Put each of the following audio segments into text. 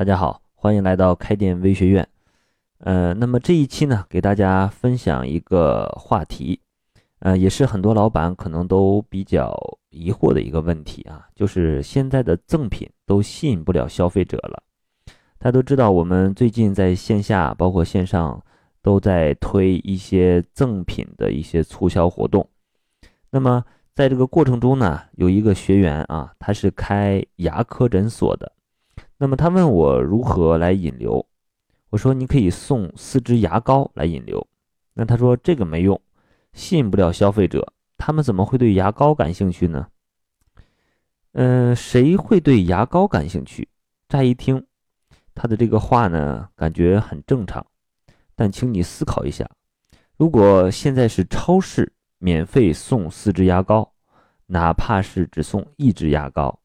大家好，欢迎来到开店微学院。呃，那么这一期呢，给大家分享一个话题，呃，也是很多老板可能都比较疑惑的一个问题啊，就是现在的赠品都吸引不了消费者了。大家都知道，我们最近在线下包括线上都在推一些赠品的一些促销活动。那么在这个过程中呢，有一个学员啊，他是开牙科诊所的，那么他问我如何来引流。我说你可以送四支牙膏来引流，那他说这个没用，吸引不了消费者，他们怎么会对牙膏感兴趣呢？嗯，谁会对牙膏感兴趣？乍一听，他的这个话呢，感觉很正常，但请你思考一下，如果现在是超市免费送四支牙膏，哪怕是只送一支牙膏，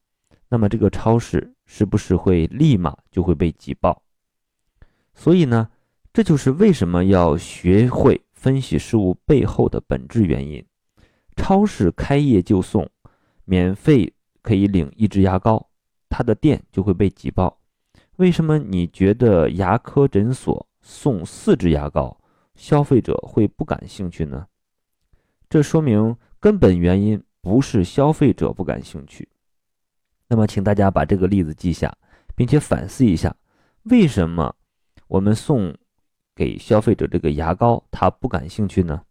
那么这个超市是不是会立马就会被挤爆？所以呢，这就是为什么要学会分析事物背后的本质原因。超市开业就送，免费可以领一支牙膏，他的店就会被挤爆。为什么你觉得牙科诊所送四支牙膏，消费者会不感兴趣呢？这说明根本原因不是消费者不感兴趣。那么，请大家把这个例子记下，并且反思一下，为什么？我们送给消费者这个牙膏，他不感兴趣呢？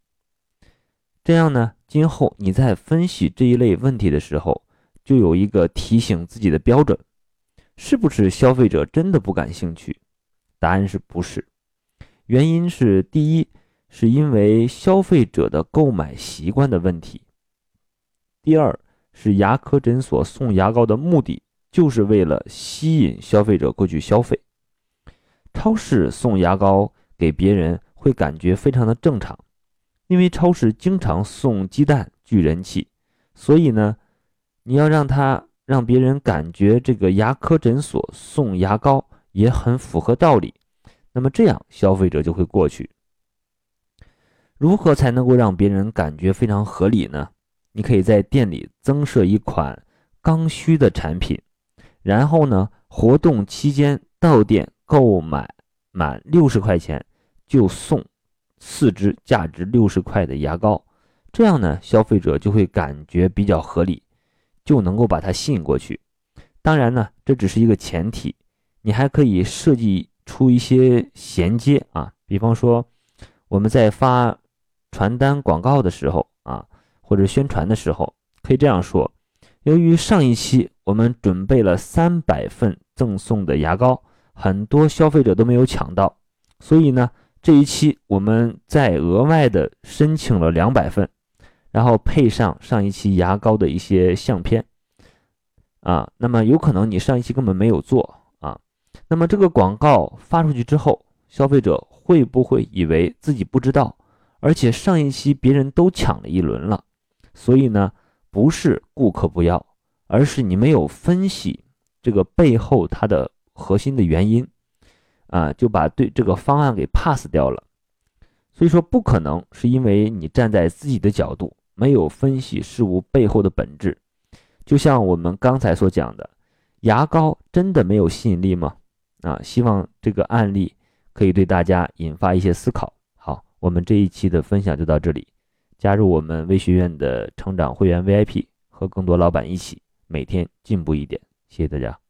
这样呢，今后你在分析这一类问题的时候，就有一个提醒自己的标准：是不是消费者真的不感兴趣？答案是不是？原因是第一，是因为消费者的购买习惯的问题；第二，是牙科诊所送牙膏的目的就是为了吸引消费者过去消费。超市送牙膏给别人会感觉非常的正常，因为超市经常送鸡蛋聚人气，所以呢，你要让他让别人感觉这个牙科诊所送牙膏也很符合道理，那么这样消费者就会过去。如何才能够让别人感觉非常合理呢？你可以在店里增设一款刚需的产品，然后呢，活动期间到店。购买满六十块钱就送四支价值六十块的牙膏，这样呢，消费者就会感觉比较合理，就能够把它吸引过去。当然呢，这只是一个前提，你还可以设计出一些衔接啊，比方说我们在发传单广告的时候啊，或者宣传的时候，可以这样说：由于上一期我们准备了三百份赠送的牙膏。很多消费者都没有抢到，所以呢，这一期我们再额外的申请了两百份，然后配上上一期牙膏的一些相片，啊，那么有可能你上一期根本没有做啊，那么这个广告发出去之后，消费者会不会以为自己不知道，而且上一期别人都抢了一轮了，所以呢，不是顾客不要，而是你没有分析这个背后它的。核心的原因，啊，就把对这个方案给 pass 掉了。所以说，不可能是因为你站在自己的角度，没有分析事物背后的本质。就像我们刚才所讲的，牙膏真的没有吸引力吗？啊，希望这个案例可以对大家引发一些思考。好，我们这一期的分享就到这里。加入我们微学院的成长会员 VIP，和更多老板一起每天进步一点。谢谢大家。